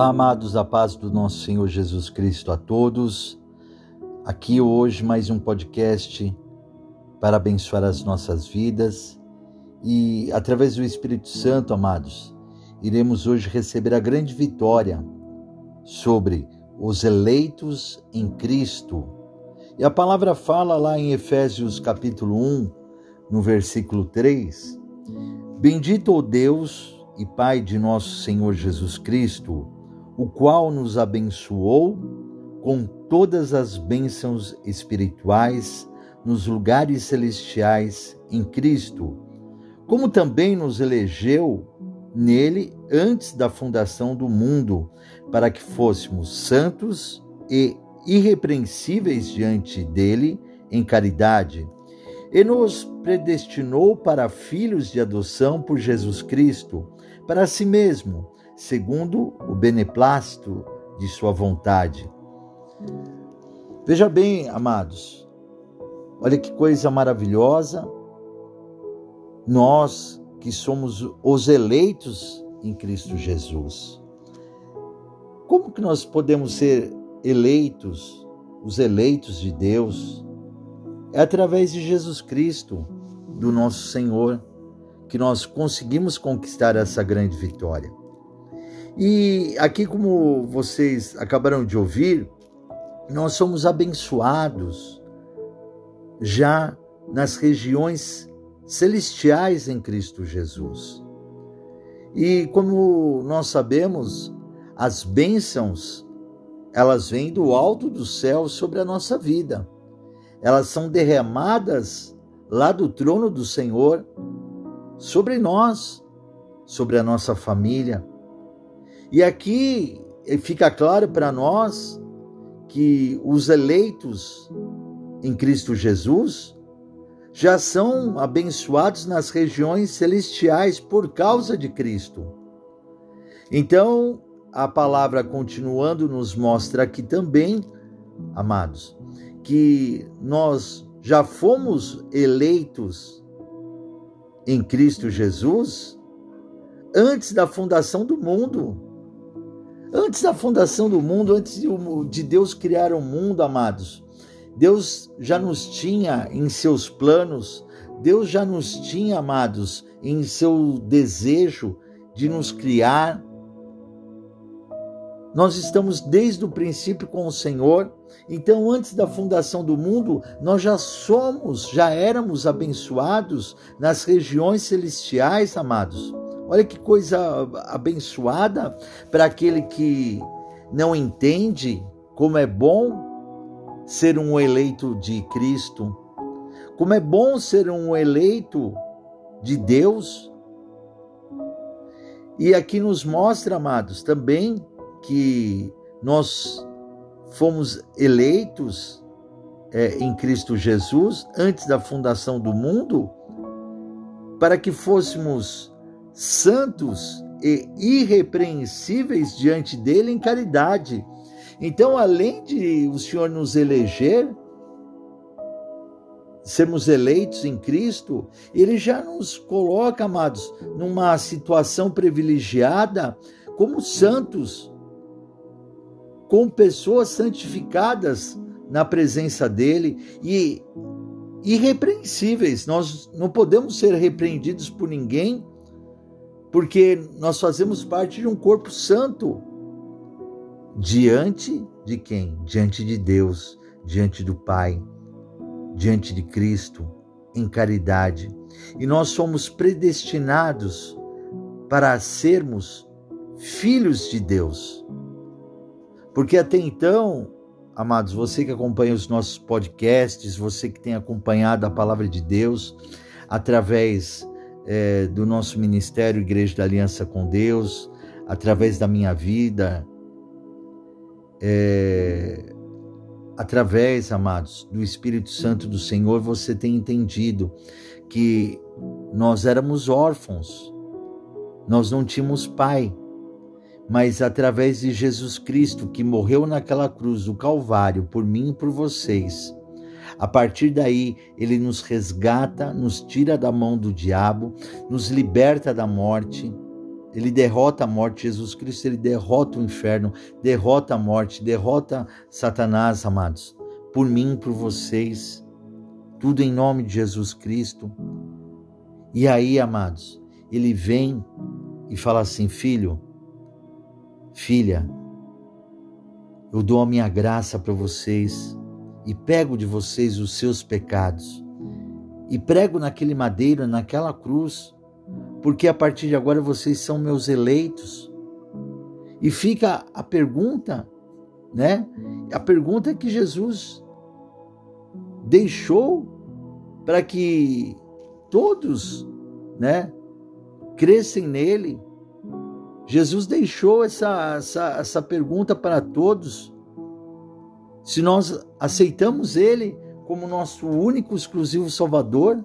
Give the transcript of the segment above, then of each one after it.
Olá, amados, a paz do nosso Senhor Jesus Cristo a todos. Aqui hoje mais um podcast para abençoar as nossas vidas e através do Espírito Santo, amados, iremos hoje receber a grande vitória sobre os eleitos em Cristo. E a palavra fala lá em Efésios capítulo 1, no versículo 3: Bendito o Deus e Pai de nosso Senhor Jesus Cristo, o qual nos abençoou com todas as bênçãos espirituais nos lugares celestiais em Cristo, como também nos elegeu nele antes da fundação do mundo, para que fôssemos santos e irrepreensíveis diante dele em caridade, e nos predestinou para filhos de adoção por Jesus Cristo, para si mesmo segundo o beneplácito de sua vontade. Veja bem, amados, olha que coisa maravilhosa. Nós que somos os eleitos em Cristo Jesus. Como que nós podemos ser eleitos, os eleitos de Deus? É através de Jesus Cristo, do nosso Senhor, que nós conseguimos conquistar essa grande vitória. E aqui, como vocês acabaram de ouvir, nós somos abençoados já nas regiões celestiais em Cristo Jesus. E como nós sabemos, as bênçãos, elas vêm do alto do céu sobre a nossa vida. Elas são derramadas lá do trono do Senhor sobre nós, sobre a nossa família, e aqui fica claro para nós que os eleitos em Cristo Jesus já são abençoados nas regiões celestiais por causa de Cristo. Então, a palavra continuando nos mostra aqui também, amados, que nós já fomos eleitos em Cristo Jesus antes da fundação do mundo. Antes da fundação do mundo, antes de Deus criar o mundo, amados, Deus já nos tinha em seus planos, Deus já nos tinha, amados, em seu desejo de nos criar. Nós estamos desde o princípio com o Senhor, então antes da fundação do mundo, nós já somos, já éramos abençoados nas regiões celestiais, amados. Olha que coisa abençoada para aquele que não entende como é bom ser um eleito de Cristo, como é bom ser um eleito de Deus. E aqui nos mostra, amados, também que nós fomos eleitos é, em Cristo Jesus antes da fundação do mundo, para que fôssemos santos e irrepreensíveis diante dele em caridade. Então, além de o Senhor nos eleger, sermos eleitos em Cristo, ele já nos coloca, amados, numa situação privilegiada como santos, com pessoas santificadas na presença dele e irrepreensíveis. Nós não podemos ser repreendidos por ninguém porque nós fazemos parte de um corpo santo. Diante de quem? Diante de Deus, diante do Pai, diante de Cristo, em caridade. E nós somos predestinados para sermos filhos de Deus. Porque até então, amados, você que acompanha os nossos podcasts, você que tem acompanhado a palavra de Deus através é, do nosso ministério Igreja da Aliança com Deus, através da minha vida, é, através, amados, do Espírito Santo do Senhor, você tem entendido que nós éramos órfãos, nós não tínhamos pai, mas através de Jesus Cristo que morreu naquela cruz do Calvário por mim e por vocês, a partir daí, ele nos resgata, nos tira da mão do diabo, nos liberta da morte ele derrota a morte, Jesus Cristo, ele derrota o inferno, derrota a morte, derrota Satanás, amados. Por mim, por vocês, tudo em nome de Jesus Cristo. E aí, amados, ele vem e fala assim: Filho, filha, eu dou a minha graça para vocês e pego de vocês os seus pecados e prego naquele madeiro, naquela cruz, porque a partir de agora vocês são meus eleitos. E fica a pergunta, né? A pergunta que Jesus deixou para que todos, né, crescem nele. Jesus deixou essa, essa, essa pergunta para todos. Se nós aceitamos ele como nosso único exclusivo Salvador,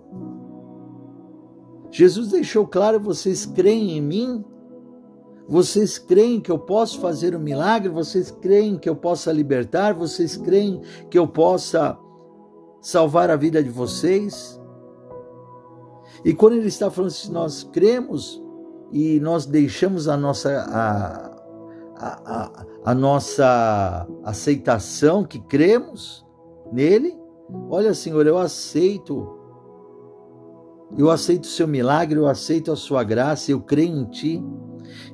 Jesus deixou claro: vocês creem em mim? Vocês creem que eu posso fazer um milagre? Vocês creem que eu possa libertar? Vocês creem que eu possa salvar a vida de vocês? E quando ele está falando se nós cremos e nós deixamos a nossa a, a, a, a nossa aceitação que cremos nele, olha Senhor, eu aceito eu aceito o seu milagre, eu aceito a sua graça, eu creio em ti.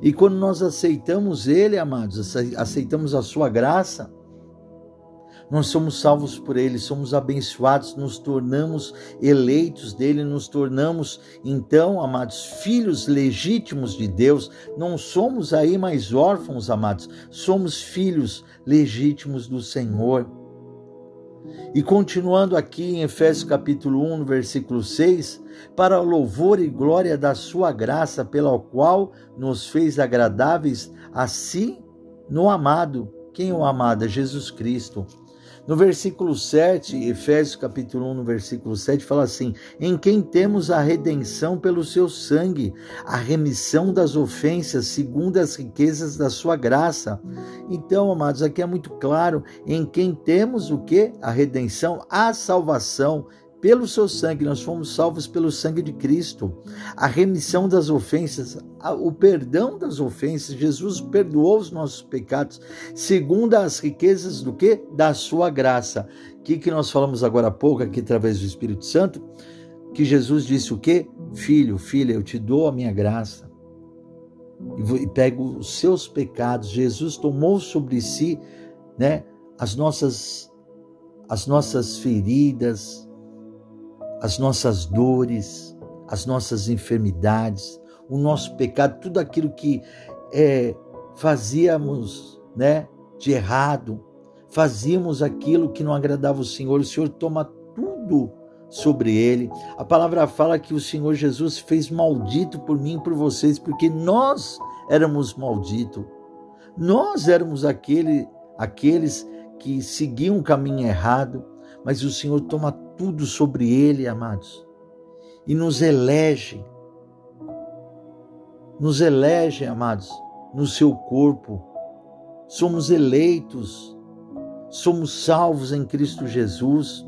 E quando nós aceitamos Ele, amados, aceitamos a sua graça, nós somos salvos por Ele, somos abençoados, nos tornamos eleitos dele, nos tornamos, então, amados, filhos legítimos de Deus. Não somos aí mais órfãos, amados, somos filhos legítimos do Senhor. E continuando aqui em Efésios capítulo 1, versículo 6, para louvor e glória da sua graça, pela qual nos fez agradáveis a si no amado. Quem o amado? É Jesus Cristo no versículo 7, Efésios capítulo 1, no versículo 7, fala assim: Em quem temos a redenção pelo seu sangue, a remissão das ofensas, segundo as riquezas da sua graça. Então, amados, aqui é muito claro: em quem temos o que? A redenção, a salvação pelo seu sangue, nós fomos salvos pelo sangue de Cristo. A remissão das ofensas, o perdão das ofensas, Jesus perdoou os nossos pecados, segundo as riquezas do que? Da sua graça. O que, que nós falamos agora há pouco, aqui através do Espírito Santo? Que Jesus disse o quê? Filho, filha, eu te dou a minha graça. E pego os seus pecados. Jesus tomou sobre si, né, as nossas as nossas feridas, as nossas dores, as nossas enfermidades, o nosso pecado, tudo aquilo que é, fazíamos né, de errado, fazíamos aquilo que não agradava o Senhor, o Senhor toma tudo sobre ele. A palavra fala que o Senhor Jesus fez maldito por mim e por vocês, porque nós éramos malditos. Nós éramos aquele, aqueles que seguiam um caminho errado, mas o Senhor toma tudo sobre ele, amados, e nos elege, nos elege, amados, no seu corpo. Somos eleitos, somos salvos em Cristo Jesus.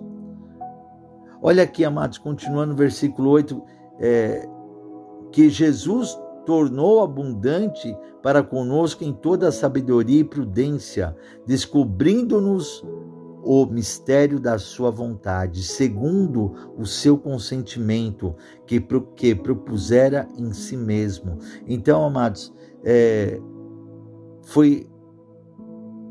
Olha aqui, amados, continuando no versículo 8, é, que Jesus tornou abundante para conosco em toda sabedoria e prudência, descobrindo-nos o mistério da sua vontade, segundo o seu consentimento que, que propusera em si mesmo. Então, amados, é, foi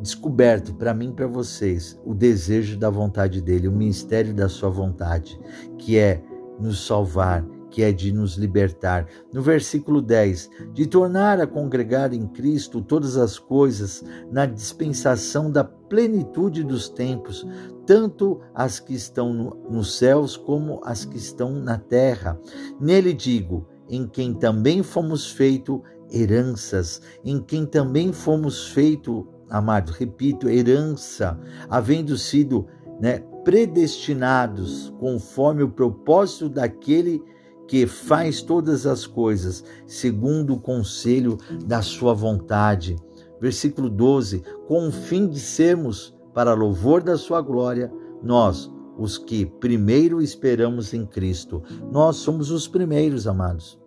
descoberto para mim e para vocês o desejo da vontade dele, o mistério da sua vontade, que é nos salvar, que é de nos libertar. No versículo 10, de tornar a congregar em Cristo todas as coisas na dispensação da plenitude dos tempos, tanto as que estão no, nos céus como as que estão na terra. Nele digo, em quem também fomos feito heranças, em quem também fomos feito, amado, repito, herança, havendo sido né, predestinados conforme o propósito daquele que faz todas as coisas segundo o conselho da sua vontade. Versículo 12: com o fim de sermos, para louvor da sua glória, nós, os que primeiro esperamos em Cristo. Nós somos os primeiros, amados.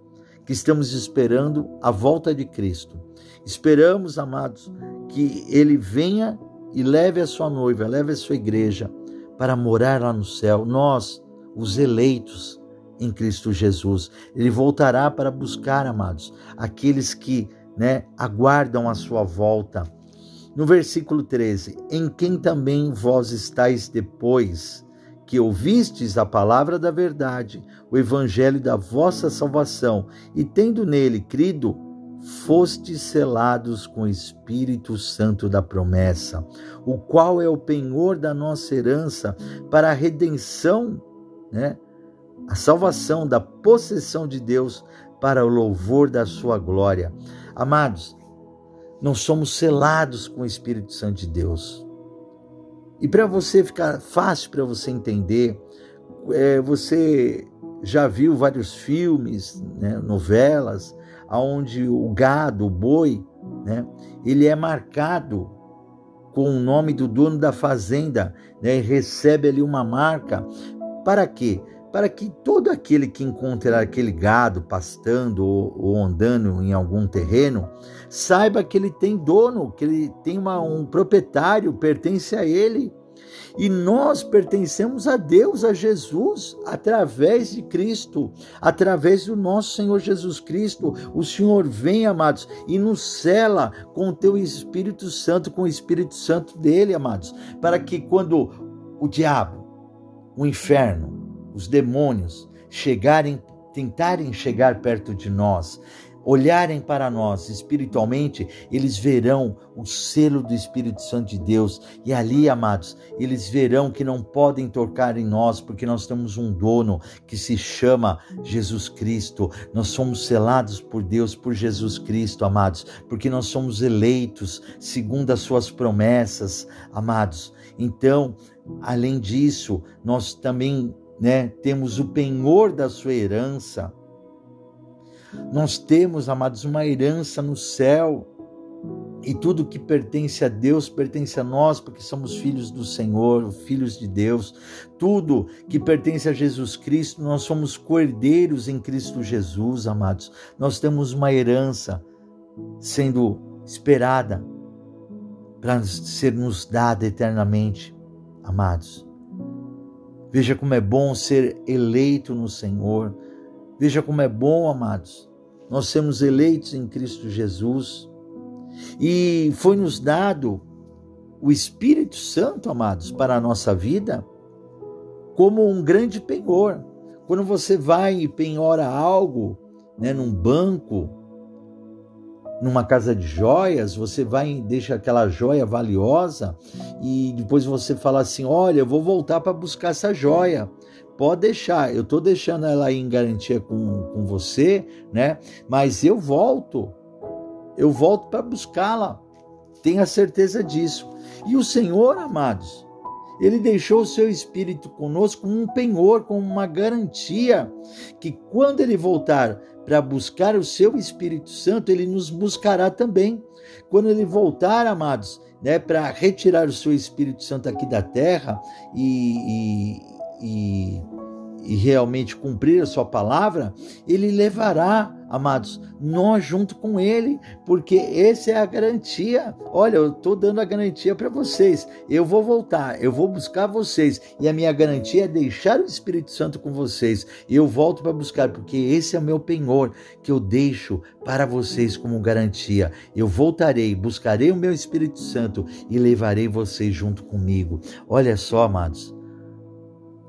que estamos esperando a volta de Cristo. Esperamos, amados, que ele venha e leve a sua noiva, leve a sua igreja para morar lá no céu. Nós, os eleitos em Cristo Jesus, ele voltará para buscar, amados, aqueles que, né, aguardam a sua volta. No versículo 13: Em quem também vós estáis depois que ouvistes a palavra da verdade, o evangelho da vossa salvação, e tendo nele crido, fostes selados com o Espírito Santo da promessa, o qual é o penhor da nossa herança para a redenção, né? A salvação da possessão de Deus para o louvor da sua glória. Amados, nós somos selados com o Espírito Santo de Deus. E para você ficar fácil para você entender, é, você já viu vários filmes, né, novelas, onde o gado, o boi, né, ele é marcado com o nome do dono da fazenda, né, e recebe ali uma marca. Para quê? Para que todo aquele que encontrar aquele gado pastando ou, andando em algum terreno, saiba que ele tem dono, que ele tem uma, um proprietário, pertence a ele. E nós pertencemos a Deus, a Jesus, através de Cristo, através do nosso Senhor Jesus Cristo. O Senhor vem, amados, e nos cela com o teu Espírito Santo, com o Espírito Santo dele, amados, para que quando o diabo, o inferno, os demônios chegarem, tentarem chegar perto de nós, olharem para nós espiritualmente, eles verão o selo do Espírito Santo de Deus. E ali, amados, eles verão que não podem tocar em nós, porque nós temos um dono que se chama Jesus Cristo. Nós somos selados por Deus, por Jesus Cristo, amados, porque nós somos eleitos segundo as suas promessas, amados. Então, além disso, nós também né, temos o penhor da sua herança nós temos, amados, uma herança no céu. E tudo que pertence a Deus pertence a nós, porque somos filhos do Senhor, filhos de Deus. Tudo que pertence a Jesus Cristo, nós somos cordeiros em Cristo Jesus, amados. Nós temos uma herança sendo esperada para ser nos dada eternamente, amados. Veja como é bom ser eleito no Senhor. Veja como é bom, amados, nós sermos eleitos em Cristo Jesus. E foi nos dado o Espírito Santo, amados, para a nossa vida, como um grande penhor. Quando você vai e penhora algo, né, num banco, numa casa de joias, você vai e deixa aquela joia valiosa e depois você fala assim: Olha, eu vou voltar para buscar essa joia. Pode deixar, eu estou deixando ela aí em garantia com, com você, né? Mas eu volto, eu volto para buscá-la. Tenha certeza disso. E o Senhor, amados, ele deixou o seu espírito conosco como um penhor, como uma garantia que quando ele voltar para buscar o seu Espírito Santo, ele nos buscará também. Quando ele voltar, amados, né, para retirar o seu Espírito Santo aqui da terra e, e e, e realmente cumprir a sua palavra, ele levará, amados, nós junto com ele, porque essa é a garantia. Olha, eu estou dando a garantia para vocês. Eu vou voltar, eu vou buscar vocês, e a minha garantia é deixar o Espírito Santo com vocês. Eu volto para buscar, porque esse é o meu penhor que eu deixo para vocês como garantia. Eu voltarei, buscarei o meu Espírito Santo e levarei vocês junto comigo. Olha só, amados.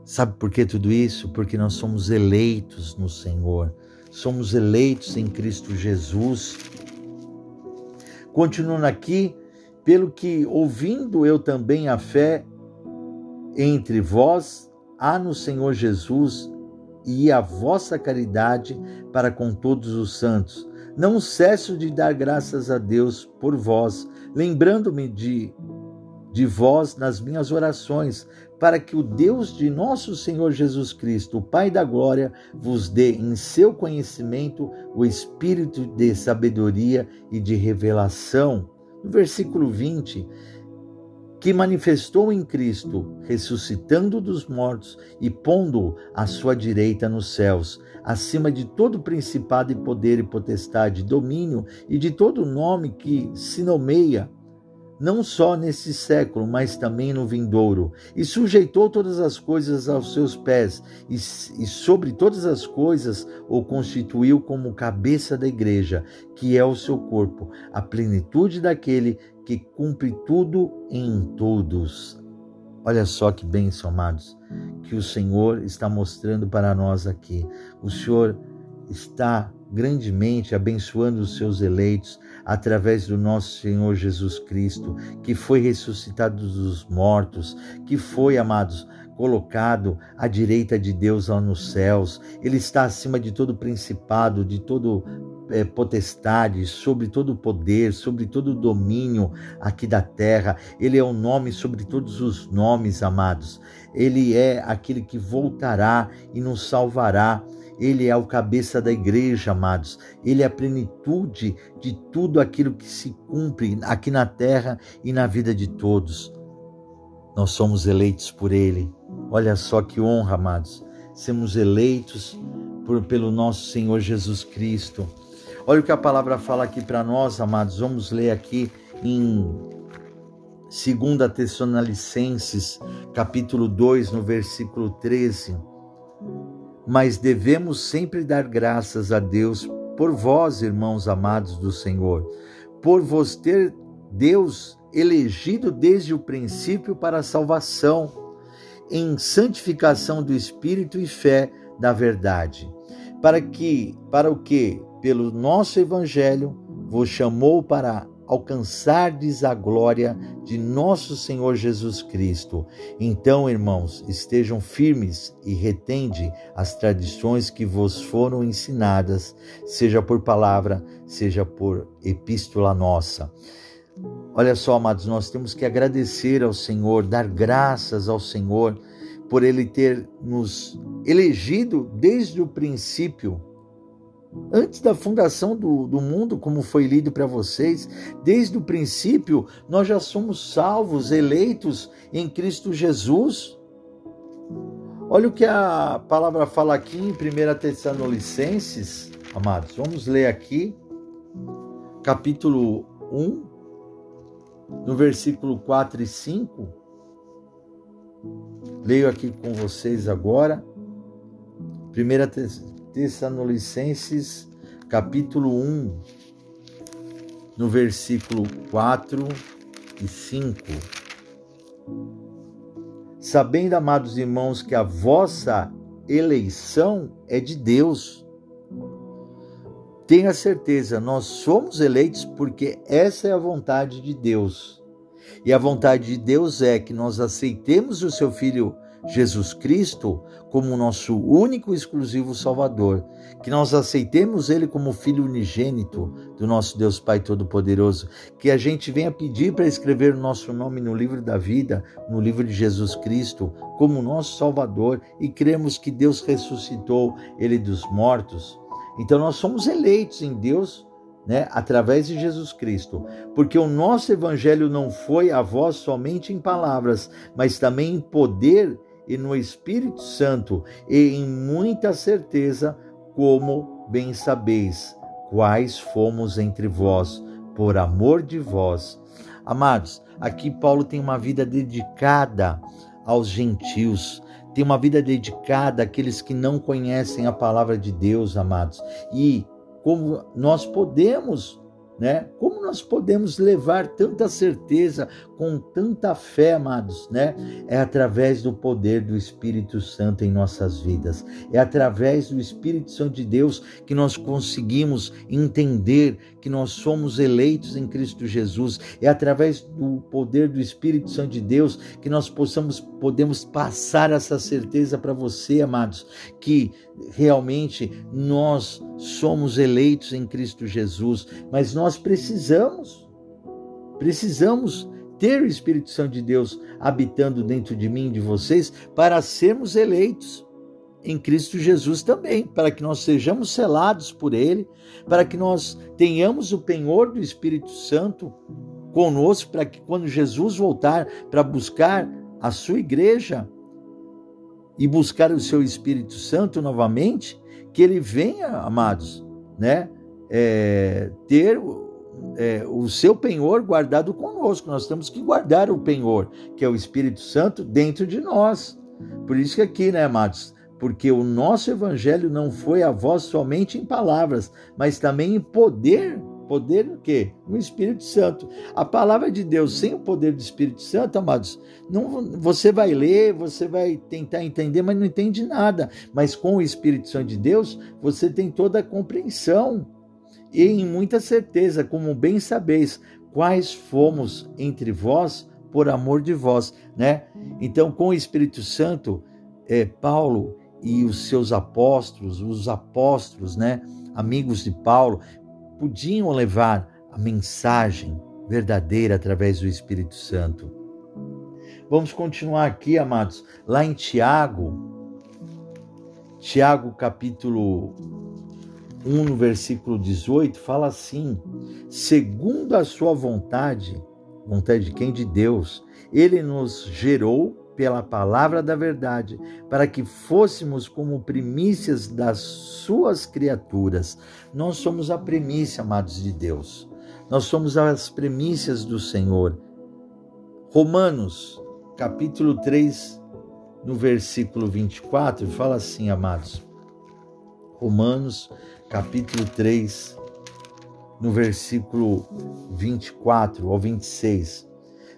Sabe por que tudo isso? Porque nós somos eleitos no Senhor, somos eleitos em Cristo Jesus. Continuando aqui, pelo que ouvindo eu também a fé entre vós, há no Senhor Jesus e a vossa caridade para com todos os santos. Não cesso de dar graças a Deus por vós, lembrando-me de de vós nas minhas orações, para que o Deus de nosso Senhor Jesus Cristo, o Pai da glória, vos dê em seu conhecimento o espírito de sabedoria e de revelação. No versículo 20, que manifestou em Cristo, ressuscitando dos mortos e pondo à sua direita nos céus, acima de todo principado e poder e potestade, domínio e de todo nome que se nomeia não só nesse século, mas também no vindouro, e sujeitou todas as coisas aos seus pés, e, e, sobre todas as coisas o constituiu como cabeça da igreja, que é o seu corpo, a plenitude daquele que cumpre tudo em todos. Olha só que bênção, amados, que o Senhor está mostrando para nós aqui. O Senhor está grandemente abençoando os seus eleitos através do nosso Senhor Jesus Cristo, que foi ressuscitado dos mortos, que foi, amados, colocado à direita de Deus lá nos céus. Ele está acima de todo principado, de todo é, potestade, sobre todo poder, sobre todo domínio aqui da terra. Ele é o nome sobre todos os nomes, amados. Ele é aquele que voltará e nos salvará. Ele é o cabeça da igreja, amados. Ele é a plenitude de tudo aquilo que se cumpre aqui na terra e na vida de todos. Nós somos eleitos por Ele. Olha só que honra, amados. Sermos eleitos por, pelo nosso Senhor Jesus Cristo. Olha o que a palavra fala aqui para nós, amados. Vamos ler aqui em 2 Tessalonicenses, capítulo 2, no versículo 13 mas devemos sempre dar graças a Deus por vós, irmãos amados do Senhor, por vos ter Deus elegido desde o princípio para a salvação, em santificação do espírito e fé da verdade, para que para o que pelo nosso evangelho vos chamou para alcançardes a glória de nosso Senhor Jesus Cristo. Então, irmãos, estejam firmes e retende as tradições que vos foram ensinadas, seja por palavra, seja por epístola nossa. Olha só, amados, nós temos que agradecer ao Senhor, dar graças ao Senhor por ele ter nos elegido desde o princípio antes da fundação do, do mundo, como foi lido para vocês, desde o princípio, nós já somos salvos, eleitos em Cristo Jesus. Olha o que a palavra fala aqui em 1 Tessalonicenses, amados. Vamos ler aqui, capítulo 1, no versículo 4 e 5. Leio aqui com vocês agora. 1 Tessalonicenses, capítulo 1, no versículo 4 e 5. Sabendo, amados irmãos, que a vossa eleição é de Deus. Tenha certeza, nós somos eleitos porque essa é a vontade de Deus. E a vontade de Deus é que nós aceitemos o seu Filho Jesus Cristo como nosso único e exclusivo Salvador, que nós aceitemos Ele como Filho unigênito do nosso Deus Pai Todo-Poderoso, que a gente venha pedir para escrever o nosso nome no livro da vida, no livro de Jesus Cristo, como nosso Salvador, e cremos que Deus ressuscitou Ele dos mortos. Então nós somos eleitos em Deus né, através de Jesus Cristo, porque o nosso evangelho não foi a voz somente em palavras, mas também em poder e no Espírito Santo, e em muita certeza, como bem sabeis, quais fomos entre vós, por amor de vós. Amados, aqui Paulo tem uma vida dedicada aos gentios, tem uma vida dedicada àqueles que não conhecem a palavra de Deus, amados. E como nós podemos né? Como nós podemos levar tanta certeza com tanta fé, amados, né? É através do poder do Espírito Santo em nossas vidas. É através do Espírito Santo de Deus que nós conseguimos entender que nós somos eleitos em Cristo Jesus. É através do poder do Espírito Santo de Deus que nós possamos podemos passar essa certeza para você, amados, que realmente nós somos eleitos em Cristo Jesus, mas nós precisamos. Precisamos ter o Espírito Santo de Deus habitando dentro de mim e de vocês para sermos eleitos em Cristo Jesus também, para que nós sejamos selados por Ele, para que nós tenhamos o penhor do Espírito Santo conosco para que quando Jesus voltar para buscar a sua igreja e buscar o seu Espírito Santo novamente, que ele venha, amados, né, é, ter é, o seu penhor guardado conosco. Nós temos que guardar o penhor, que é o Espírito Santo, dentro de nós. Por isso que aqui, né, amados, porque o nosso evangelho não foi a voz somente em palavras, mas também em poder. Poder no quê? No Espírito Santo. A palavra de Deus sem o poder do Espírito Santo, amados, não, você vai ler, você vai tentar entender, mas não entende nada. Mas com o Espírito Santo de Deus, você tem toda a compreensão e em muita certeza, como bem sabeis, quais fomos entre vós por amor de vós, né? Então, com o Espírito Santo, é, Paulo e os seus apóstolos, os apóstolos, né, amigos de Paulo, podiam levar a mensagem verdadeira através do Espírito Santo. Vamos continuar aqui, amados, lá em Tiago, Tiago capítulo 1, no versículo 18, fala assim: segundo a sua vontade, vontade de quem? De Deus, ele nos gerou pela palavra da verdade, para que fôssemos como primícias das suas criaturas. Nós somos a primícia, amados de Deus. Nós somos as primícias do Senhor. Romanos, capítulo 3, no versículo 24, fala assim, amados. Romanos, capítulo 3, no versículo 24 ao 26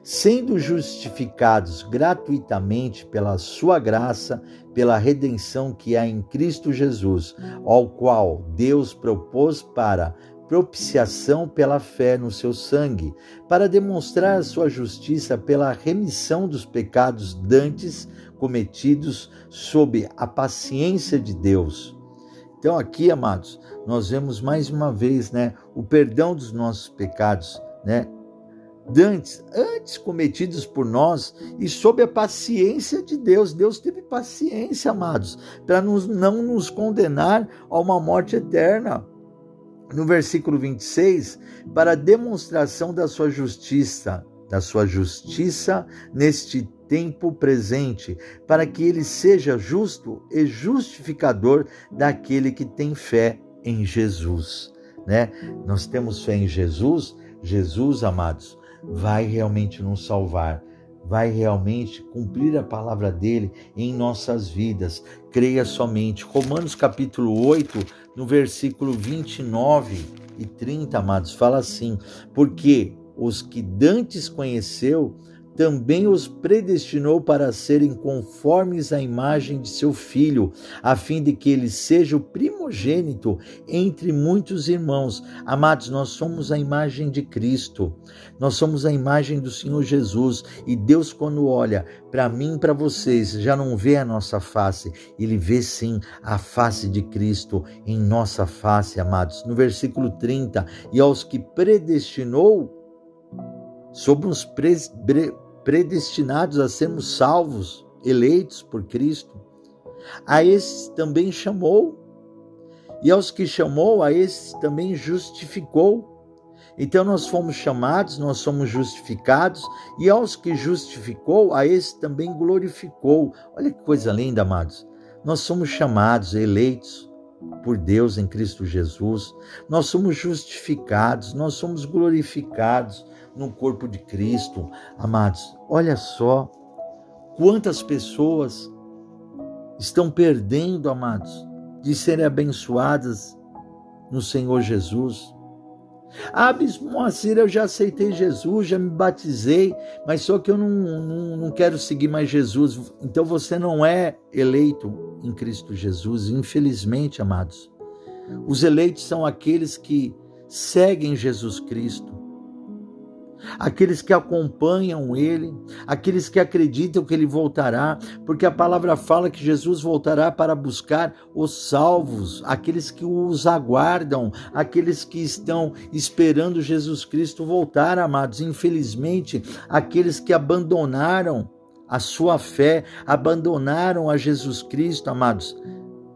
sendo justificados gratuitamente pela sua graça, pela redenção que há em Cristo Jesus, ao qual Deus propôs para propiciação pela fé no seu sangue, para demonstrar sua justiça pela remissão dos pecados dantes cometidos sob a paciência de Deus. Então aqui, amados, nós vemos mais uma vez, né, o perdão dos nossos pecados, né? dantes, antes cometidos por nós e sob a paciência de Deus. Deus teve paciência, amados, para não nos condenar a uma morte eterna. No versículo 26, para demonstração da sua justiça, da sua justiça neste tempo presente, para que ele seja justo e justificador daquele que tem fé em Jesus, né? Nós temos fé em Jesus, Jesus, amados, vai realmente nos salvar, vai realmente cumprir a palavra dele em nossas vidas. Creia somente. Romanos capítulo 8, no versículo 29 e 30, amados, fala assim: Porque os que dantes conheceu, também os predestinou para serem conformes à imagem de seu filho, a fim de que ele seja o primogênito entre muitos irmãos. Amados, nós somos a imagem de Cristo, nós somos a imagem do Senhor Jesus, e Deus, quando olha para mim e para vocês, já não vê a nossa face, ele vê sim a face de Cristo em nossa face, amados. No versículo 30, e aos que predestinou, sobre os pre predestinados a sermos salvos, eleitos por Cristo. A esses também chamou, e aos que chamou, a esses também justificou. Então nós fomos chamados, nós somos justificados, e aos que justificou, a esses também glorificou. Olha que coisa linda, amados. Nós somos chamados, eleitos por Deus em Cristo Jesus, nós somos justificados, nós somos glorificados, no corpo de Cristo. Amados, olha só quantas pessoas estão perdendo, amados, de serem abençoadas no Senhor Jesus. Ah, Bispo Moacir, eu já aceitei Jesus, já me batizei, mas só que eu não, não, não quero seguir mais Jesus. Então você não é eleito em Cristo Jesus, infelizmente, amados. Os eleitos são aqueles que seguem Jesus Cristo, aqueles que acompanham Ele, aqueles que acreditam que Ele voltará, porque a palavra fala que Jesus voltará para buscar os salvos, aqueles que os aguardam, aqueles que estão esperando Jesus Cristo voltar, amados. Infelizmente, aqueles que abandonaram a sua fé, abandonaram a Jesus Cristo, amados,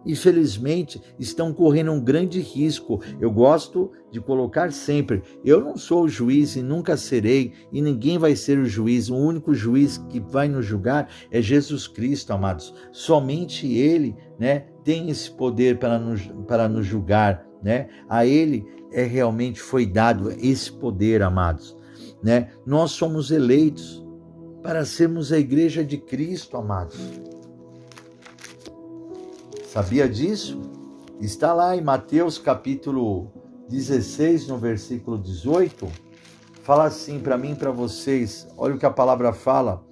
infelizmente, estão correndo um grande risco. Eu gosto de colocar sempre: eu não sou o juiz e nunca serei, e ninguém vai ser o juiz. O único juiz que vai nos julgar é Jesus Cristo, amados. Somente Ele né, tem esse poder para nos, para nos julgar. Né? A Ele é realmente foi dado esse poder, amados. Né? Nós somos eleitos para sermos a igreja de Cristo, amados. Sabia disso? Está lá em Mateus capítulo 16, no versículo 18. Fala assim para mim e para vocês. Olha o que a palavra fala.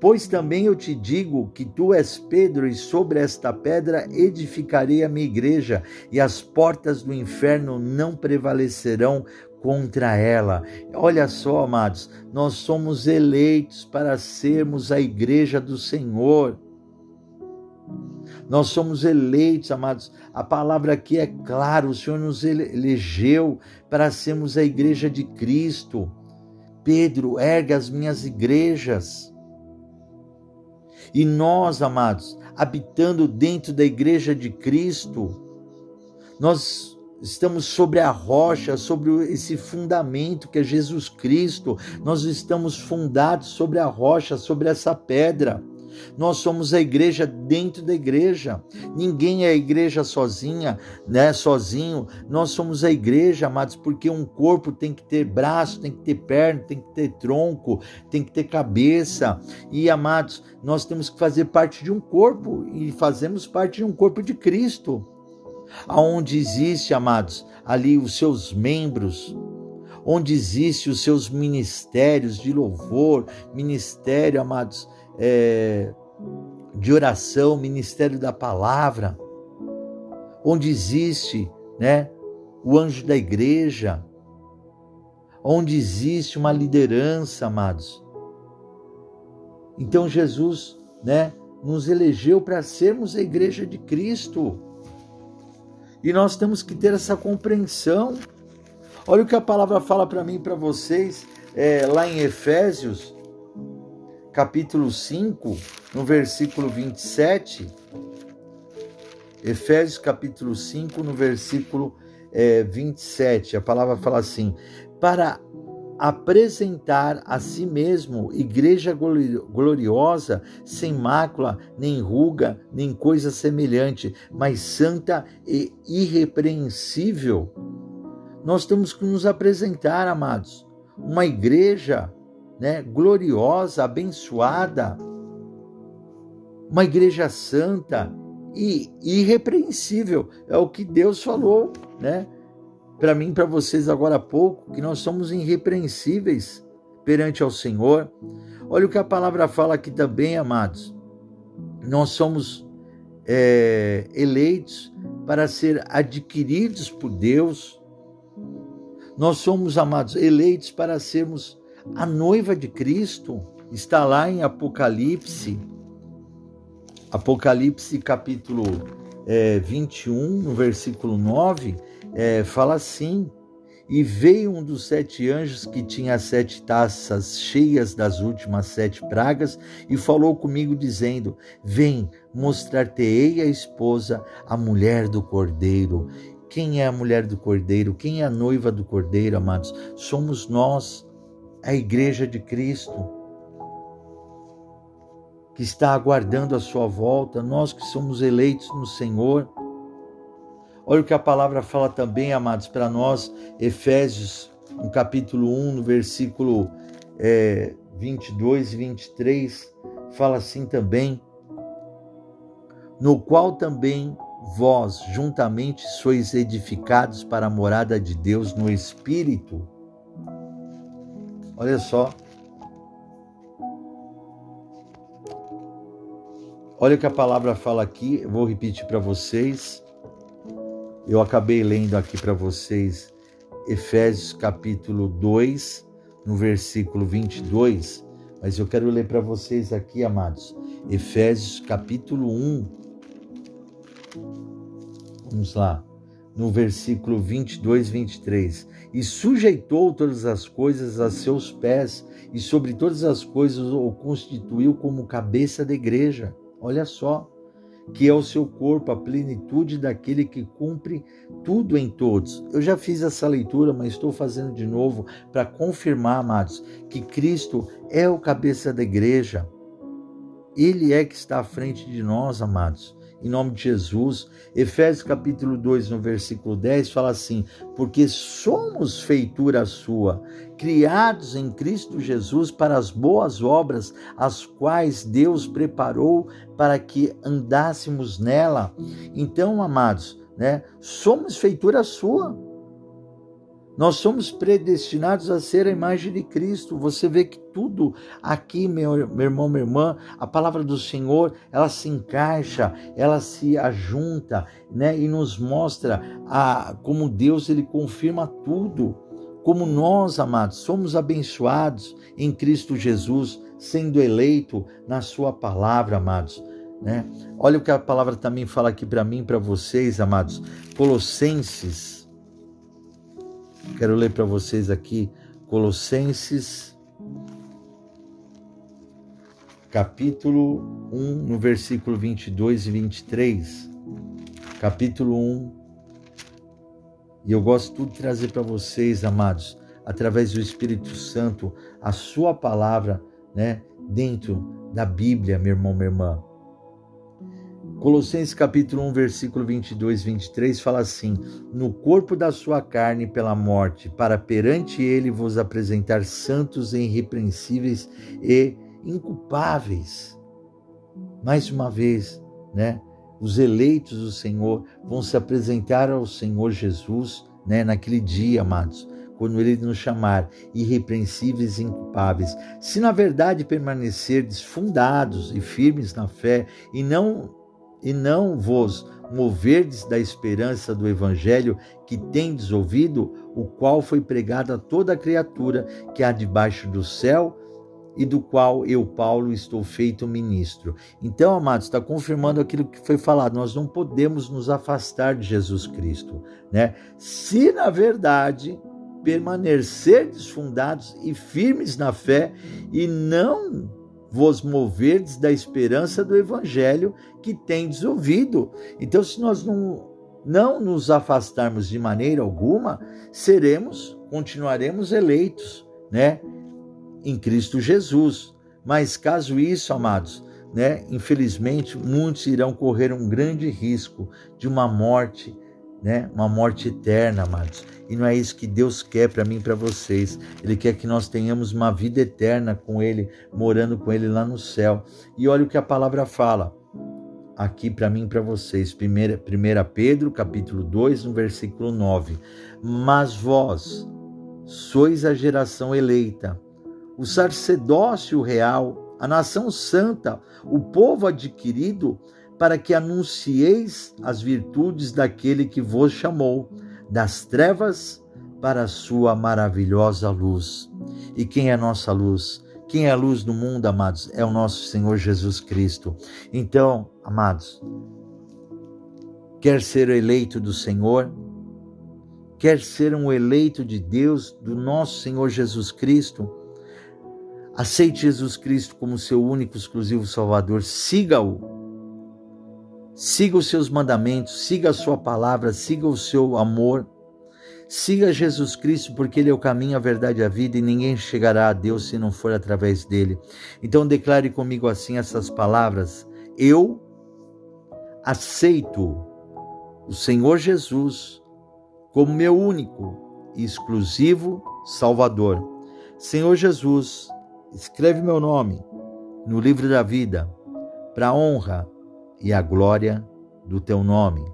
Pois também eu te digo que tu és Pedro, e sobre esta pedra edificarei a minha igreja, e as portas do inferno não prevalecerão contra ela. Olha só, amados, nós somos eleitos para sermos a igreja do Senhor. Nós somos eleitos, amados. A palavra aqui é clara: o Senhor nos elegeu para sermos a igreja de Cristo. Pedro, ergue as minhas igrejas. E nós, amados, habitando dentro da igreja de Cristo, nós estamos sobre a rocha, sobre esse fundamento que é Jesus Cristo. Nós estamos fundados sobre a rocha, sobre essa pedra. Nós somos a igreja dentro da igreja. Ninguém é a igreja sozinha, né? Sozinho. Nós somos a igreja, amados, porque um corpo tem que ter braço, tem que ter perna, tem que ter tronco, tem que ter cabeça. E amados, nós temos que fazer parte de um corpo e fazemos parte de um corpo de Cristo. Aonde existe, amados, ali os seus membros, onde existe os seus ministérios de louvor, ministério, amados, é, de oração, ministério da palavra, onde existe, né, o anjo da igreja, onde existe uma liderança, amados. Então Jesus, né, nos elegeu para sermos a igreja de Cristo. E nós temos que ter essa compreensão. Olha o que a palavra fala para mim e para vocês, é, lá em Efésios, capítulo 5, no versículo 27. Efésios capítulo 5, no versículo é, 27. A palavra fala assim: para apresentar a si mesmo igreja gloriosa, sem mácula, nem ruga, nem coisa semelhante, mas santa e irrepreensível. Nós temos que nos apresentar, amados, uma igreja né, gloriosa, abençoada, uma igreja santa e irrepreensível. É o que Deus falou, né? Para mim, para vocês agora há pouco, que nós somos irrepreensíveis perante ao Senhor. Olha o que a palavra fala aqui também, amados. Nós somos é, eleitos para ser adquiridos por Deus. Nós somos, amados, eleitos para sermos a noiva de Cristo está lá em Apocalipse, Apocalipse capítulo é, 21, no versículo 9, é, fala assim: E veio um dos sete anjos que tinha sete taças cheias das últimas sete pragas, e falou comigo, dizendo: Vem, mostrar-te-ei a esposa, a mulher do cordeiro. Quem é a mulher do cordeiro? Quem é a noiva do cordeiro, amados? Somos nós a igreja de Cristo, que está aguardando a sua volta, nós que somos eleitos no Senhor. Olha o que a palavra fala também, amados, para nós, Efésios, no capítulo 1, no versículo é, 22 e 23, fala assim também: no qual também vós juntamente sois edificados para a morada de Deus no Espírito Olha só. Olha o que a palavra fala aqui, vou repetir para vocês. Eu acabei lendo aqui para vocês Efésios capítulo 2, no versículo 22, mas eu quero ler para vocês aqui, amados, Efésios capítulo 1. Vamos lá, no versículo 22, 23 e sujeitou todas as coisas a seus pés, e sobre todas as coisas o constituiu como cabeça da igreja. Olha só. que é o seu corpo, a plenitude daquele que cumpre tudo em todos. Eu já fiz essa leitura, mas estou fazendo de novo para confirmar, amados, que Cristo é o cabeça da igreja. Ele é que está à frente de nós, amados em nome de Jesus. Efésios capítulo 2, no versículo 10, fala assim: Porque somos feitura sua, criados em Cristo Jesus para as boas obras, as quais Deus preparou para que andássemos nela. Então, amados, né, somos feitura sua. Nós somos predestinados a ser a imagem de Cristo. Você vê que tudo aqui, meu, meu irmão, minha irmã, a palavra do Senhor, ela se encaixa, ela se ajunta, né? E nos mostra a, como Deus ele confirma tudo. Como nós, amados, somos abençoados em Cristo Jesus, sendo eleito na Sua palavra, amados. Né? Olha o que a palavra também fala aqui para mim, para vocês, amados. Colossenses Quero ler para vocês aqui Colossenses, capítulo 1, no versículo 22 e 23. Capítulo 1. E eu gosto tudo de trazer para vocês, amados, através do Espírito Santo, a sua palavra, né, dentro da Bíblia, meu irmão, minha irmã. Colossenses capítulo 1, versículo 22 e 23 fala assim: No corpo da sua carne pela morte, para perante ele vos apresentar santos e irrepreensíveis e inculpáveis. Mais uma vez, né? Os eleitos do Senhor vão se apresentar ao Senhor Jesus, né, naquele dia, amados, quando ele nos chamar irrepreensíveis e inculpáveis. Se na verdade permanecerdes fundados e firmes na fé e não e não vos moverdes da esperança do evangelho que tendes ouvido, o qual foi pregado a toda criatura que há debaixo do céu e do qual eu, Paulo, estou feito ministro. Então, amados, está confirmando aquilo que foi falado. Nós não podemos nos afastar de Jesus Cristo, né? Se na verdade permanecerdes fundados e firmes na fé e não vos moverdes da esperança do evangelho que tendes ouvido. Então, se nós não, não nos afastarmos de maneira alguma, seremos, continuaremos eleitos, né, em Cristo Jesus. Mas caso isso, amados, né, infelizmente, muitos irão correr um grande risco de uma morte né? Uma morte eterna, amados. E não é isso que Deus quer para mim e para vocês. Ele quer que nós tenhamos uma vida eterna com Ele, morando com Ele lá no céu. E olha o que a palavra fala aqui para mim e para vocês. 1 Pedro, capítulo 2, no versículo 9. Mas vós sois a geração eleita, o sacerdócio real, a nação santa, o povo adquirido, para que anuncieis as virtudes daquele que vos chamou das trevas para a sua maravilhosa luz. E quem é a nossa luz? Quem é a luz do mundo, amados? É o nosso Senhor Jesus Cristo. Então, amados, quer ser eleito do Senhor? Quer ser um eleito de Deus, do nosso Senhor Jesus Cristo? Aceite Jesus Cristo como seu único, exclusivo Salvador. Siga-o Siga os seus mandamentos, siga a sua palavra, siga o seu amor. Siga Jesus Cristo, porque Ele é o caminho, a verdade e a vida, e ninguém chegará a Deus se não for através dele. Então declare comigo assim essas palavras: Eu aceito o Senhor Jesus como meu único e exclusivo Salvador. Senhor Jesus, escreve meu nome no livro da vida, para honra e a glória do teu nome.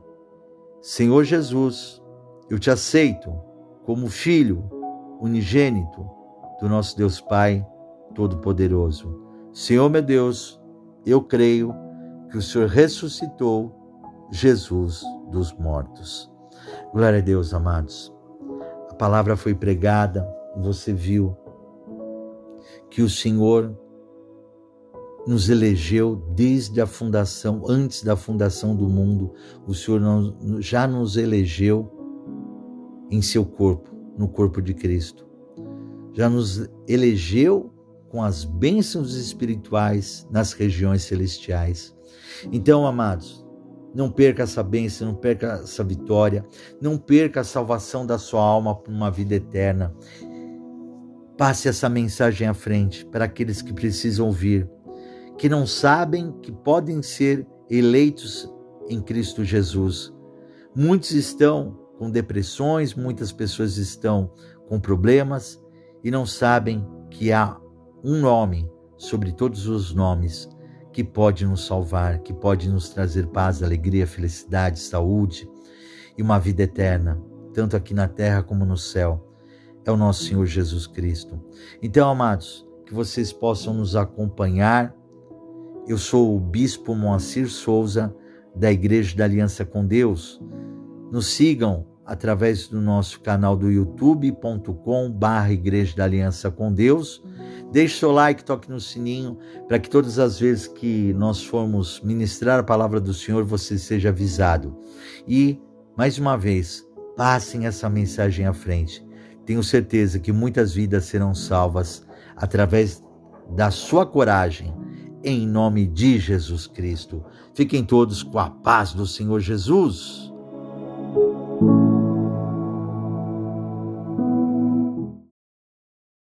Senhor Jesus, eu te aceito como filho unigênito do nosso Deus Pai Todo-Poderoso. Senhor meu Deus, eu creio que o Senhor ressuscitou Jesus dos mortos. Glória a Deus, amados. A palavra foi pregada, você viu que o Senhor nos elegeu desde a fundação, antes da fundação do mundo. O Senhor já nos elegeu em seu corpo, no corpo de Cristo. Já nos elegeu com as bênçãos espirituais nas regiões celestiais. Então, amados, Não perca essa bênção, não perca essa vitória, não perca a salvação da sua alma para uma vida eterna. Passe essa mensagem à frente para aqueles que precisam ouvir, que não sabem que podem ser eleitos em Cristo Jesus. Muitos estão com depressões, muitas pessoas estão com problemas e não sabem que há um nome sobre todos os nomes que pode nos salvar, que pode nos trazer paz, alegria, felicidade, saúde e uma vida eterna, tanto aqui na terra como no céu. É o nosso Senhor Jesus Cristo. Então, amados, que vocês possam nos acompanhar. Eu sou o Bispo Moacir Souza, da Igreja da Aliança com Deus. Nos sigam através do nosso canal do youtube.com Igreja da Aliança com Deus. Deixe seu like, toque no sininho, para que todas as vezes que nós formos ministrar a palavra do Senhor, você seja avisado. E, mais uma vez, passem essa mensagem à frente. Tenho certeza que muitas vidas serão salvas através da sua coragem, em nome de Jesus Cristo. Fiquem todos com a paz do Senhor Jesus.